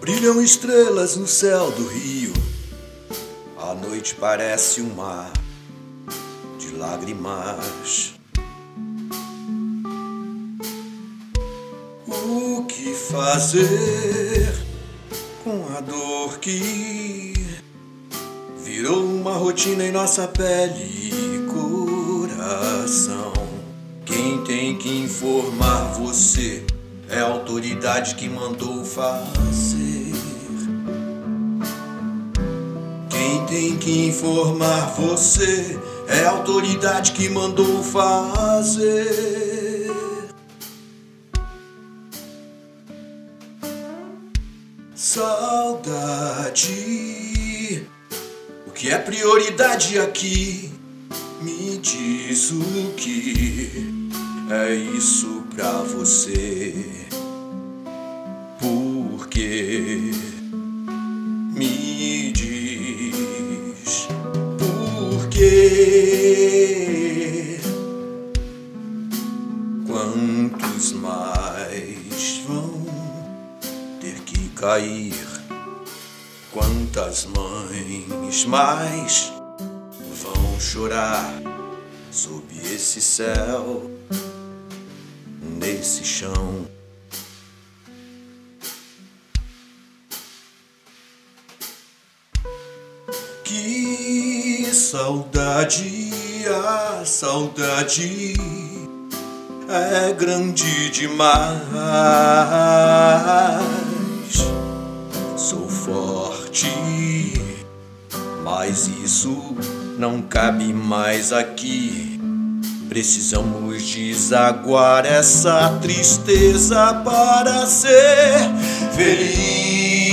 Brilham estrelas no céu do rio. A noite parece um mar de lágrimas. O que fazer com a dor que virou uma rotina em nossa pele e coração? Quem tem que informar você é a autoridade que mandou fazer. Quem tem que informar você é a autoridade que mandou fazer. Saudade, o que é prioridade aqui? Me diz o que é isso pra você. Porque me diz por quê? Quantos mais vão ter que cair? Quantas mães mais vão chorar sob esse céu, nesse chão? Que saudade, a saudade é grande demais. Sou forte, mas isso não cabe mais aqui. Precisamos desaguar essa tristeza para ser feliz.